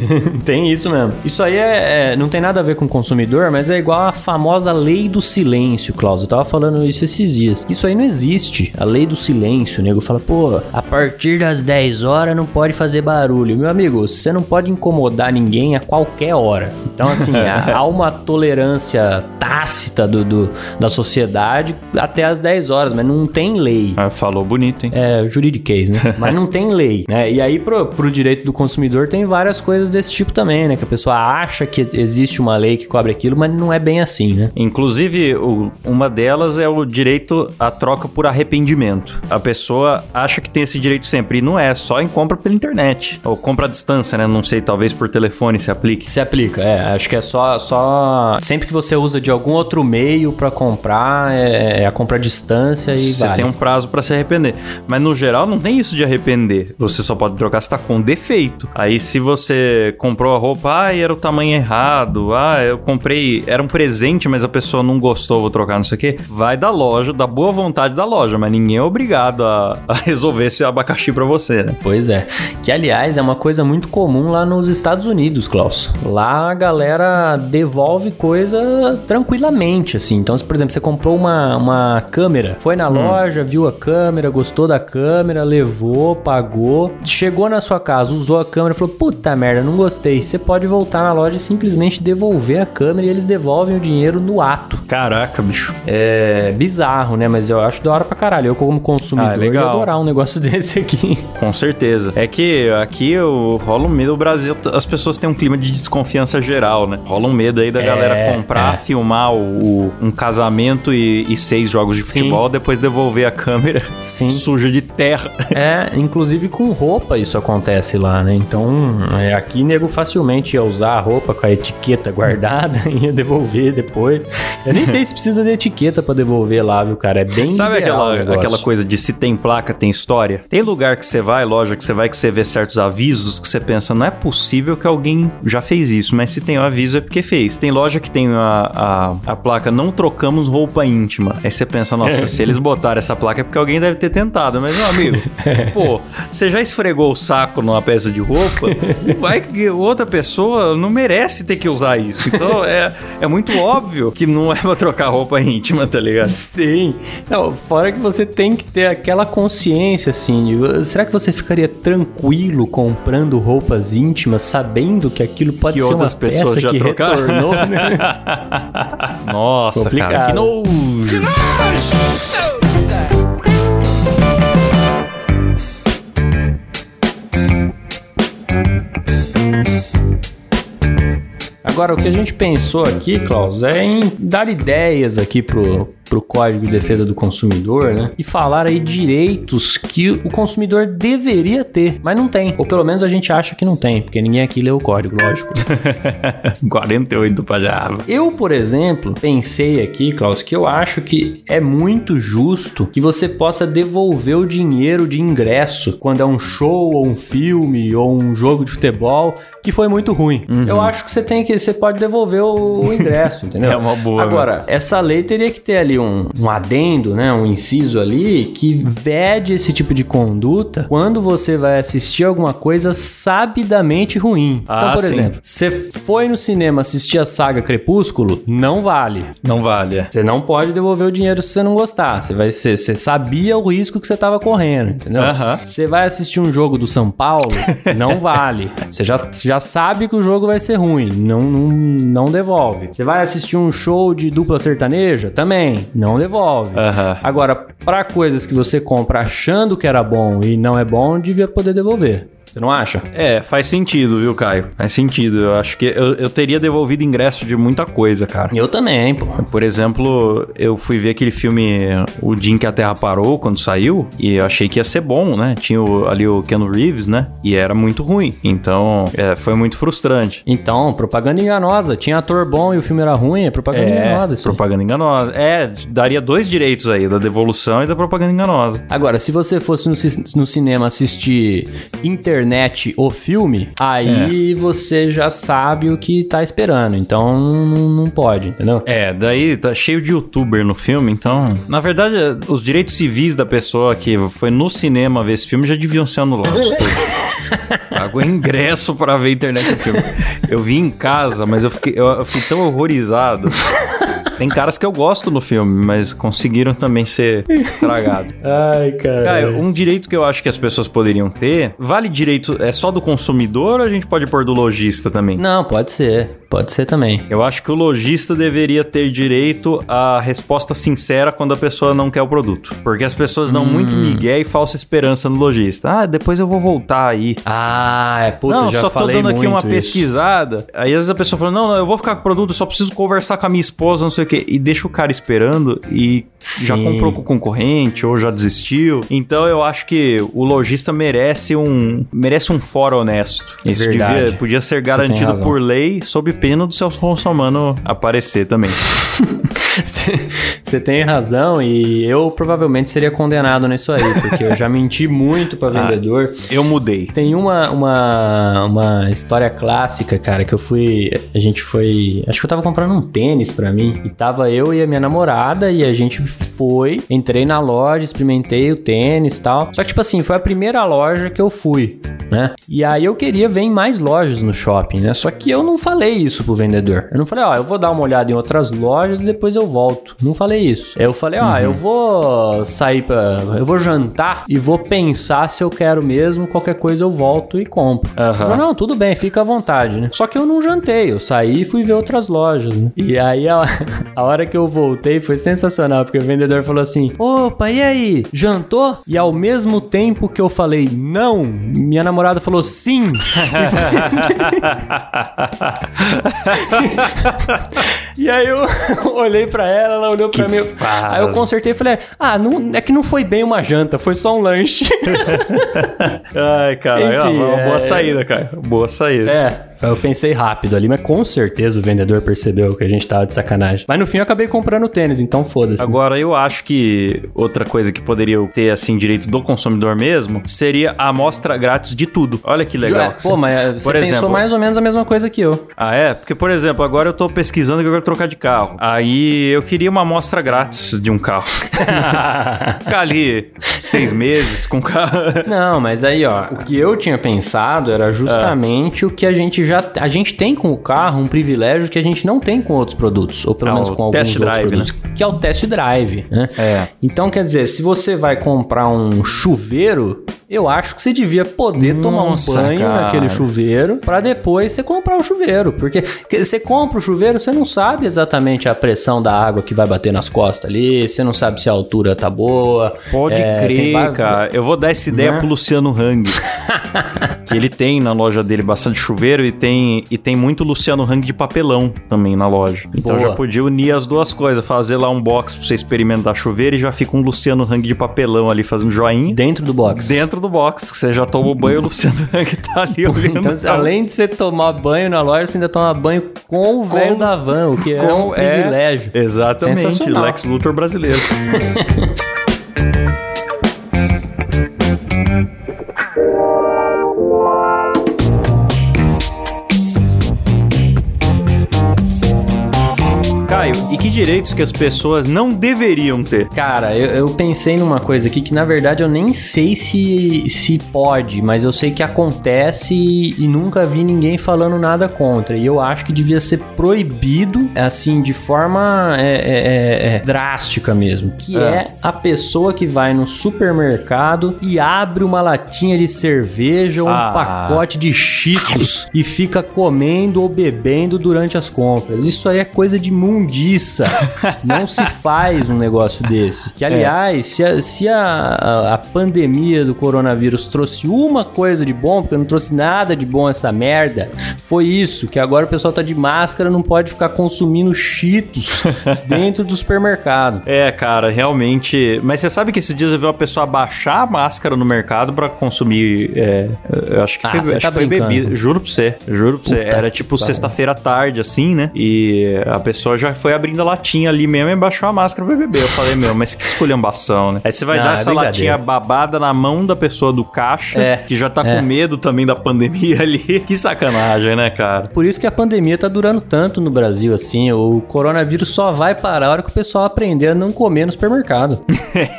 tem isso mesmo. Isso aí é, é- não tem nada a ver com o consumidor, mas é igual a famosa lei do silêncio, Klaus. Eu tava falando isso esses dias. Isso aí não existe. A lei do silêncio. O nego fala, pô, a partir das 10 horas não pode fazer barulho. Meu amigo, você não pode incomodar ninguém a qualquer hora. Então, assim, há uma tolerância tácita do, do- da sociedade até as 10 horas, mas não tem lei. Ah, falou bonito, hein? É, juridiquês, né? Mas não tem lei, né? E aí, pro, pro direito do consumidor, tem várias coisas desse tipo também, né? Que a pessoa acha que existe uma lei que cobre aquilo, mas não é bem assim, né? Inclusive, o- uma delas é o direito à troca por arrependimento. A pessoa acha que tem esse direito sempre, e não é, só em compra pela internet. Ou compra à distância, né? Não sei, talvez por telefone se aplique. Se aplica, é. Acho que é só. só sempre que você usa de algum outro meio pra comprar, é, é a compra à distância e Você vale. tem um prazo pra se arrepender. Mas no geral não tem isso de arrepender. Você só pode trocar se tá com defeito. Aí se você comprou a roupa, ah, era o tamanho errado. Ah, eu comprei, era um presente, mas a pessoa não gostou, vou trocar, não sei o quê. Vai da loja, da boa vontade da loja, mas ninguém é obrigado a, a resolver esse abacaxi pra você, né? Pois é. Que, aliás, é uma coisa muito comum lá nos Estados Unidos, Klaus. Lá a galera devolve coisa tranquilamente, assim. Então, se, por exemplo, você comprou uma, uma câmera, foi na loja, viu a câmera, gostou da câmera, levou, pagou, chegou na sua casa, usou a câmera, falou, puta merda, não gostei. Você pode voltar na loja e simplesmente devolver a câmera e eles devolvem o dinheiro no ato. Caraca, bicho. É bizarro, né? Mas eu acho da hora pra caralho. Eu, como consumidor, Ah, é legal. ia adorar um negócio desse aqui. Com certeza. É que aqui o, rola um medo. O Brasil, as pessoas têm um clima de desconfiança geral, né? Rola um medo aí da É, galera comprar, é. filmar o, um casamento e, e seis jogos de Sim. futebol, depois devolver a câmera Sim. suja de terra. É, inclusive com roupa isso acontece lá, né? Então, é, aqui nego facilmente ia usar a roupa com a etiqueta guardada e ia devolver depois. Eu nem sei se precisa de etiqueta pra devolver lá, viu, cara? É bem Sabe aquela, aquela coisa de se tem placa, tem história? Tem lugar que você vai, loja que você vai, que você vê certos avisos que você pensa, não é possível que alguém já fez isso, mas se tem o aviso é porque fez. Tem loja que tem a, a, a placa, não trocamos roupa íntima. Aí você pensa, nossa, se eles botaram essa placa é porque alguém deve ter tentado. Mas, meu amigo, pô, você já esfregou o saco numa peça de roupa? Vai que outra pessoa não merece ter que usar isso. Então é, é muito óbvio que não é pra trocar roupa íntima, tá ligado? Sim. Não, fora que você tem que ter aquela consciência, assim, será que você ficaria tranquilo comprando roupas íntimas, sabendo que aquilo pode Que ser outras uma pessoas peça já que trocaram? retornou, né? Nossa, Complicado. cara, que nojo. Agora, o que a gente pensou aqui, Klaus, é em dar ideias aqui pro, pro Código de Defesa do Consumidor, né? E falar aí direitos que o consumidor deveria ter, mas não tem. Ou pelo menos a gente acha que não tem, porque ninguém aqui lê o código, lógico. 48 pra Java. Eu, por exemplo, pensei aqui, Klaus, que eu acho que é muito justo que você possa devolver o dinheiro de ingresso quando é um show ou um filme ou um jogo de futebol que foi muito ruim. Eu acho que você tem que você pode devolver o, o ingresso, entendeu? É uma boa, Agora, essa lei teria que ter ali um, um adendo, né, um inciso ali que vede esse tipo de conduta quando você vai assistir alguma coisa sabidamente ruim. Ah, então, por sim. exemplo, você foi no cinema assistir a saga Crepúsculo, não vale. Não vale. é. Você não pode devolver o dinheiro se você não gostar. Você vai ser, você sabia o risco que você estava correndo, entendeu? Você vai assistir um jogo do São Paulo, não vale. Você já, já sabe que o jogo vai ser ruim, não, não, não devolve. Você vai assistir um show de dupla sertaneja, também, não devolve. Aham. Agora, para coisas que você compra achando que era bom e não é bom, devia poder devolver. Você não acha? É, faz sentido, viu, Caio? Faz sentido. Eu acho que eu, eu teria devolvido ingresso de muita coisa, cara. Eu também, pô. Por exemplo, eu fui ver aquele filme O Dia em que a Terra Parou, quando saiu, e eu achei que ia ser bom, né? Tinha o- ali o Keanu Reeves, né? E era muito ruim. Então, é, foi muito frustrante. Então, propaganda enganosa. Tinha ator bom e o filme era ruim, é propaganda enganosa isso aí. propaganda enganosa. É, daria dois direitos aí, da devolução e da propaganda enganosa. Agora, se você fosse no, no cinema assistir internet o filme, aí você já sabe o que tá esperando. Então não, não pode, entendeu? É, daí tá cheio de youtuber no filme, então. Na verdade, os direitos civis da pessoa que foi no cinema ver esse filme já deviam ser anulados. Pagou ingresso pra ver a internet do filme. Eu vi em casa, mas eu fiquei, eu, eu fiquei tão horrorizado. Tem caras que eu gosto no filme, mas conseguiram também ser estragados. Ai, cara. Cara, um direito que eu acho que as pessoas poderiam ter, vale direito, é só do consumidor ou a gente pode pôr do lojista também? Não, pode ser. Pode ser também. Eu acho que o lojista deveria ter direito à resposta sincera quando a pessoa não quer o produto. Porque as pessoas dão muito migué e falsa esperança no lojista. Ah, depois eu vou voltar aí. Ah, é puta, não, já só tô dando aqui uma isso. pesquisada. Aí às vezes a pessoa fala: Não, não, eu vou ficar com o produto, eu só preciso conversar com a minha esposa, não sei o quê. E deixa o cara esperando e já Sim. comprou com o concorrente ou já desistiu. Então eu acho que o lojista merece um merece um fora honesto. Isso Verdade. devia, podia ser garantido por lei, sob pena do Celso Russomano aparecer também. Você tem razão e eu provavelmente seria condenado nisso aí, porque eu já menti muito pra Ah. vendedor. Eu mudei. Tem uma, uma, uma história clássica, cara, que eu fui. A gente foi. Acho que eu tava comprando um tênis pra mim. E tava eu e a minha namorada e a gente foi, entrei na loja, experimentei o tênis e tal. Só que, tipo assim, foi a primeira loja que eu fui, né? E aí eu queria ver em mais lojas no shopping, né? Só que eu não falei isso pro vendedor. Eu não falei, ó, eu vou dar uma olhada em outras lojas e depois eu volto. Não falei isso. Eu falei, ó, eu vou sair pra. Eu vou jantar e vou pensar se eu quero mesmo. Qualquer coisa eu volto e compro. Aham. Eu falei, não, tudo bem, fica à vontade, né? Só que eu não jantei, eu saí e fui ver outras lojas, né? E aí a, a hora que eu voltei foi sensacional, porque o vendedor falou assim: opa, e aí? Jantou? E ao mesmo tempo que eu falei não, minha namorada falou sim. E aí eu olhei pra ela, ela olhou pra mim. Aí eu consertei e falei: Ah, não, é que não foi bem uma janta, foi só um lanche. Ai, cara, é Enfim, uma boa é- saída, cara. Boa saída. é. Eu pensei rápido ali, mas com certeza o vendedor percebeu que a gente tava de sacanagem. Mas no fim eu acabei comprando tênis, então foda-se. Agora, eu acho que outra coisa que poderia ter, assim, direito do consumidor mesmo, seria a amostra grátis de tudo. Olha que legal. É, pô, mas é, você Por pensou exemplo- mais ou menos a mesma coisa que eu. Ah, é? Porque, por exemplo, agora eu tô pesquisando que eu quero trocar de carro. Aí eu queria uma amostra grátis de um carro. Ficar ali seis meses com o carro. Não, mas aí, ó, o que eu tinha pensado era justamente o que a gente já. A gente tem com o carro um privilégio que a gente não tem com outros produtos, ou pelo Ah, menos com alguns test outros drive, produtos, que é o test drive, né? É. Então, quer dizer, se você vai comprar um chuveiro, eu acho que você devia poder tomar um Nossa, banho cara. naquele chuveiro pra depois você comprar o chuveiro. Porque que- você compra o chuveiro, você não sabe exatamente a pressão da água que vai bater nas costas ali, você não sabe se a altura tá boa. Pode É, crer, vários- cara. Eu vou dar essa ideia Né? pro Luciano Hang. que ele tem na loja dele bastante chuveiro e tem, e tem muito Luciano Hang de papelão também na loja. Então Boa. já podia unir as duas coisas, fazer lá um box pra você experimentar chuveiro e já fica um Luciano Hang de papelão ali fazendo joinha. Dentro do box. Dentro do box, que você já toma o banho, o Luciano Hang tá ali olhando. Então, além de você tomar banho na loja, você ainda toma banho com o velho da van, o que é um Com- é, privilégio. Exatamente, Sensacional. Lex Luthor brasileiro. e que direitos que as pessoas não deveriam ter? Cara, eu, eu pensei numa coisa aqui que na verdade eu nem sei se, se pode, mas eu sei que acontece e, e nunca vi ninguém falando nada contra. E eu acho que devia ser proibido, assim, de forma é, é, é, é, drástica mesmo. Que É. é a pessoa que vai no supermercado e abre uma latinha de cerveja ou um Ah. pacote de cheetos e fica comendo ou bebendo durante as compras. Isso aí é coisa de Não se faz um negócio desse. Que, aliás, se, a, se a, a- pandemia do coronavírus trouxe uma coisa de bom, porque não trouxe nada de bom essa merda, foi isso, que agora o pessoal tá de máscara, não pode ficar consumindo cheetos dentro do supermercado. É, cara, realmente. Mas você sabe que esses dias eu vi uma pessoa baixar a máscara no mercado pra consumir. é, eu acho que Ah, foi, você acho tá que foi bebida. Juro pra você. Juro pra você. Puta Era que tipo sexta-feira à tarde, assim, né? E a pessoa já foi abrindo a latinha ali mesmo e baixou a máscara pra beber. Eu falei, meu, mas que esculhambação, né? Aí você vai Não, dar é essa latinha babada na mão da pessoa do caixa, É, que já tá é. com medo também da pandemia ali. Que sacanagem, né, cara? Por isso que a pandemia tá durando tanto no Brasil, assim. O coronavírus só vai parar a hora que o pessoal aprender a não comer no supermercado.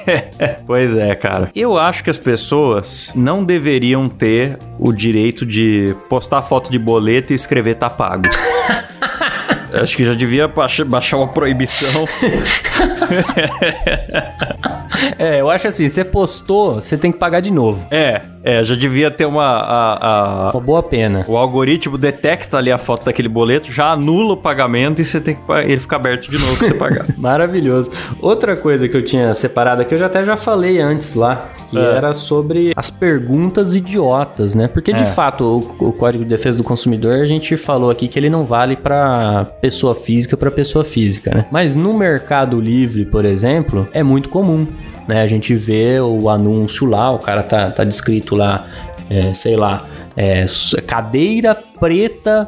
pois é, cara. Eu acho que as pessoas não deveriam ter o direito de postar foto de boleto e escrever tá pago. Acho que já devia baixa- baixar uma proibição. É, eu acho assim, você postou, você tem que pagar de novo. É, é, já devia ter uma. a- a- Uma boa pena. o algoritmo detecta ali a foto daquele boleto, já anula o pagamento e você tem que ele fica aberto de novo pra você pagar. Maravilhoso. Outra coisa que eu tinha separado aqui, eu já até já falei antes lá, que É. era sobre as perguntas idiotas, né? Porque de É. fato, o, o Código de Defesa do Consumidor, a gente falou aqui que ele não vale para pessoa física para pessoa física, né? Mas no Mercado Livre, por exemplo, é muito comum, né? A gente vê o anúncio lá, o cara tá, tá descrito lá, é, sei lá, É, cadeira preta,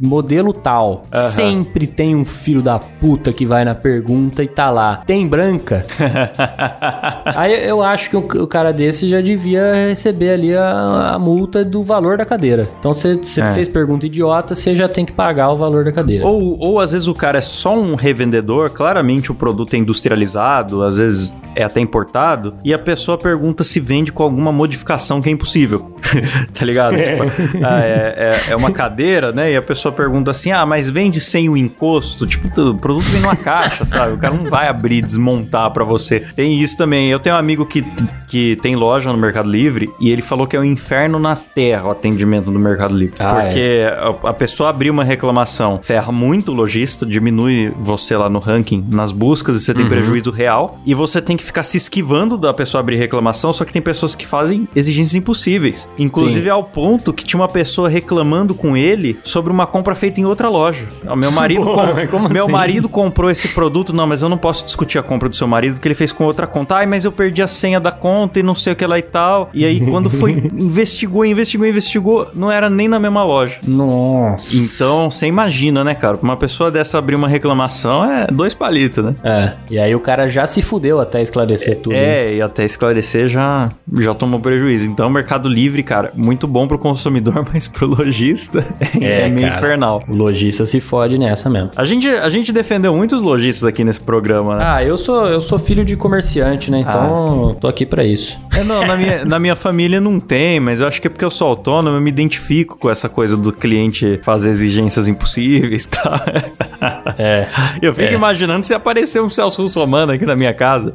modelo tal. Sempre tem um filho da puta que vai na pergunta e tá lá. Tem branca? Aí eu acho que o, cara desse já devia receber ali a, a multa do valor da cadeira. Então você você É. fez pergunta idiota, você já tem que pagar o valor da cadeira. Ou, ou às vezes o cara é só um revendedor, claramente o produto é industrializado, às vezes é até importado, e a pessoa pergunta se vende com alguma modificação que é impossível. tá ligado? Tipo, ah, é, é- é uma cadeira, né? E a pessoa pergunta assim: ah, mas vende sem o encosto? Tipo, o produto vem numa caixa, sabe? O cara não vai abrir desmontar pra você. Tem isso também. Eu tenho um amigo que, que tem loja no Mercado Livre e ele falou que é um inferno na terra o atendimento no Mercado Livre. Ah, porque a, a pessoa abrir uma reclamação ferra muito o lojista, diminui você lá no ranking, nas buscas, e você tem prejuízo real. E você tem que ficar se esquivando da pessoa abrir reclamação, só que tem pessoas que fazem exigências impossíveis. Inclusive Sim. ao ponto que tinha uma pessoa reclamando com ele sobre uma compra feita em outra loja. Meu marido, com- meu assim? marido comprou esse produto, não, mas eu não posso discutir a compra do seu marido porque ele fez com outra conta. Ai, mas eu perdi a senha da conta e não sei o que lá e tal. E aí quando foi investigou, investigou, investigou, não era nem na mesma loja. Nossa. Então, você imagina, né, cara? Uma pessoa dessa abrir uma reclamação é dois palitos, né? É, e aí o cara já se fudeu até esclarecer tudo. né? É, e até esclarecer já, já tomou prejuízo. Então, Mercado Livre, cara, muito bom pro consumidor, mas pro lojista é, É, meio cara. infernal. O lojista se fode nessa mesmo. A gente, a gente defendeu muitos lojistas aqui nesse programa, né? Ah, eu sou, eu sou filho de comerciante, né? Então, tô aqui pra isso. É, não, na minha, na minha família não tem, mas eu acho que é porque eu sou autônomo, eu me identifico com essa coisa do cliente fazer exigências impossíveis, tá? É. Eu fico É. imaginando se aparecer um Celso Russomano aqui na minha casa.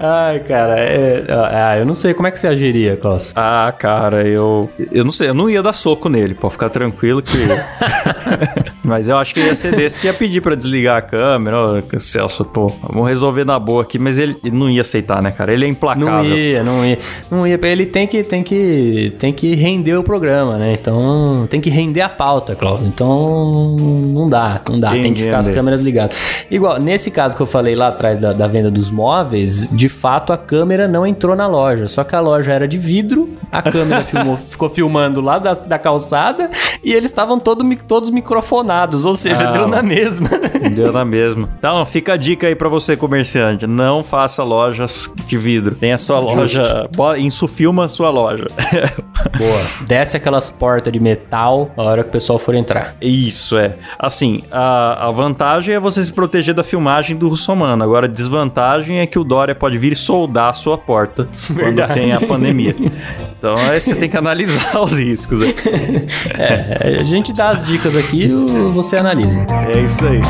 Ai, cara, é, ah, eu não sei como é que você agiria, Klaus. Ah, cara, eu. Eu não sei, eu não ia dar soco nele, pode ficar tranquilo que. Mas eu acho que ia ser desse que ia pedir pra desligar a câmera. Ó, Celso, pô, vamos resolver na boa aqui, mas ele, ele não ia aceitar, né, cara? Ele é implacável. Não ia, não ia. Não ia. Ele tem que, tem que, tem que render o programa, né? Então, tem que render a pauta, Klaus. Então, não dá, não dá. Tem tem que ficar as câmeras ligadas. Igual, nesse caso que eu falei lá atrás da, da venda dos móveis, de fato a câmera não entrou na loja. Só que a loja era de vidro, a câmera filmou- ficou filmando lá da, da calçada e eles estavam todo, todos microfonados, ou seja, Ah, deu na mesma. Deu na mesma. Então, fica a dica aí pra você, comerciante. Não faça lojas de vidro. Tem a sua loja. Insufilma a sua loja. Boa. Desce aquelas portas de metal na hora que o pessoal for entrar. Isso, é. Assim, a, a vantagem é você se proteger da filmagem do Russomano. Agora, a desvantagem é que o Dória pode vir e soldar a sua porta quando Verdade. tem a pandemia. Então, aí você tem que analisar os riscos. É, a gente dá as dicas aqui e você analisa. É isso aí.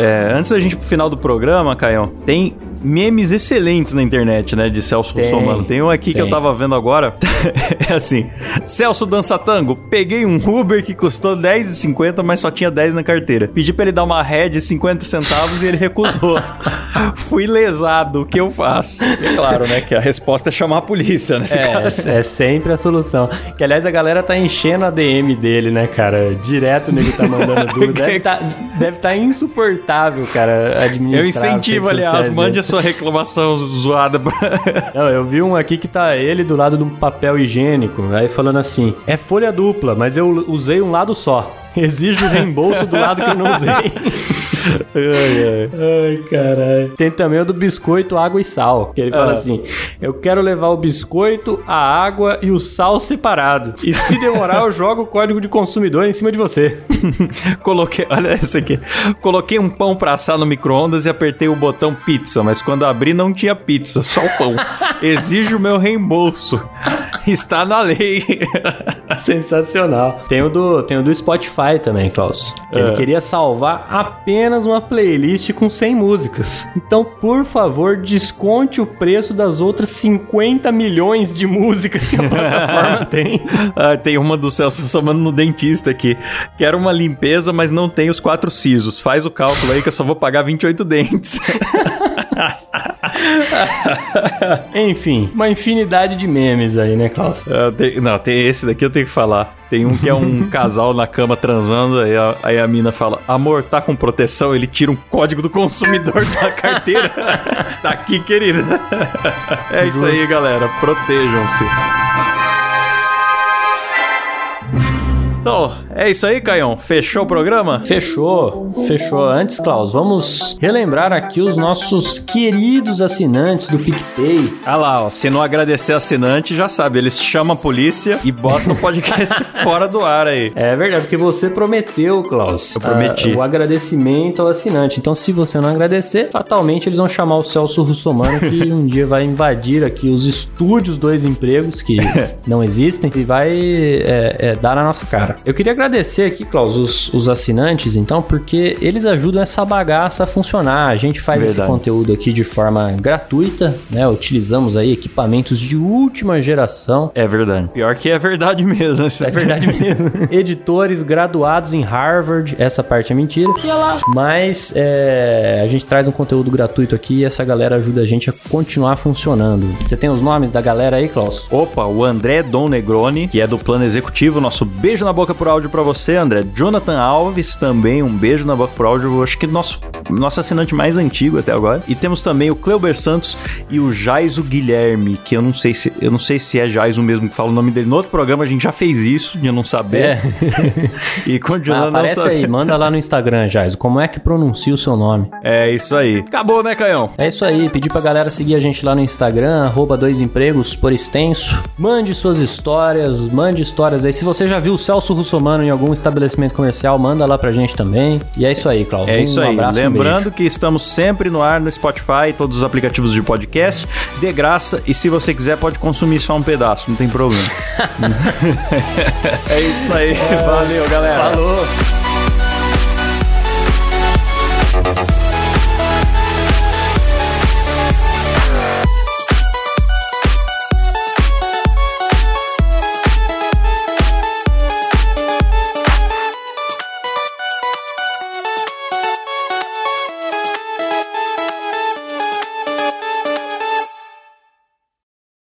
É, antes da gente ir pro final do programa, Caião, tem memes excelentes na internet, né? De Celso Tem, Russomano. Tem um aqui que eu tem. tava vendo agora. é assim: Celso dança tango, peguei um Uber que custou R$10,50, mas só tinha 10 na carteira. Pedi pra ele dar uma ré de 50 centavos e ele recusou. Fui lesado, o que eu faço? E é claro, né? Que a resposta é chamar a polícia nesse caso. É, é sempre a solução. Que aliás a galera tá enchendo a DM dele, né, cara? Direto o nego tá mandando dúvida. Deve tá, deve tá insuportável, cara, administrar Eu incentivo, aliás, sociais mande a sua reclamação zoada pra. Não, eu vi um aqui que tá ele do lado de um papel higiênico, aí falando assim: é folha dupla, mas eu usei um lado só. Exijo reembolso do lado que eu não usei. Ai, caralho. Tem também o do biscoito, água e sal. Que ele fala Ah. assim: Eu quero levar o biscoito, a água e o sal separado. E se demorar, eu jogo o código de consumidor em cima de você. Coloquei, olha esse aqui. Coloquei um pão pra assar no micro-ondas e apertei o botão pizza, mas quando abri não tinha pizza, só o pão. Exijo o meu reembolso. Está na lei. Sensacional. Tem o do, tem o do Spotify também, Klaus. Que É. Ele queria salvar apenas uma playlist com 100 músicas. Então, por favor, desconte o preço das outras 50 milhões de músicas que a plataforma tem. Ah, tem uma do Celso somando no dentista aqui. Quero uma limpeza, mas não tem os quatro sisos. Faz o cálculo aí que eu só vou pagar 28 dentes. Enfim, uma infinidade de memes aí, né, Klaus? Tem- não, tem esse daqui eu tenho que falar. Tem um que é um casal na cama transando, aí a, aí a mina fala: Amor, tá com proteção? Ele tira um código do consumidor da carteira. tá aqui, querida. É isso aí, galera. Protejam-se. Então, é isso aí, Caião. Fechou o programa? Fechou, fechou. Antes, Klaus, vamos relembrar aqui os nossos queridos assinantes do PicPay. Ah lá, ó, se não agradecer assinante, já sabe, eles chamam a polícia e botam o podcast fora do ar aí. É verdade, porque você prometeu, Klaus. Eu prometi. ah, o agradecimento ao assinante. Então, se você não agradecer, fatalmente eles vão chamar o Celso Russomano, que um dia vai invadir aqui os estúdios dois empregos que não existem e vai é, é, dar na nossa cara. Eu queria agradecer aqui, Klaus, os, os assinantes, então, porque eles ajudam essa bagaça a funcionar. A gente faz esse Verdade. conteúdo aqui de forma gratuita, né? Utilizamos aí equipamentos de última geração. É verdade. Pior que é verdade mesmo. isso É verdade mesmo. Editores graduados em Harvard, essa parte é mentira. Mas é, a gente traz um conteúdo gratuito aqui e essa galera ajuda a gente a continuar funcionando. Você tem os nomes da galera aí, Klaus? Opa, o André Dom Negroni, que é do plano executivo, nosso beijo na boca por áudio pra você, André. Jonathan Alves, também um beijo na boca por áudio, acho que nosso, nosso assinante mais antigo até agora. E temos também o Cleuber Santos e o Jaiso Guilherme, que eu não sei se eu não sei se é Jaiso mesmo que fala o nome dele. No outro programa a gente já fez isso, de não saber. e Ah, continuando não aparece saber. aí, manda lá no Instagram, Jais. Como é que pronuncia o seu nome? É isso aí. Acabou, né, Caião? É isso aí, pedir pra galera seguir a gente lá no Instagram, arroba dois empregos por extenso. Mande suas histórias, mande histórias aí. Se você já viu o Celso Russomano em algum estabelecimento comercial, manda lá pra gente também. E é isso aí, Klaus. É Um isso aí. abraço, um Lembrando beijo. que estamos sempre no ar no Spotify, todos os aplicativos de podcast, de graça. E se você quiser, pode consumir só um pedaço, não tem problema. é isso aí. Valeu, galera. Falou!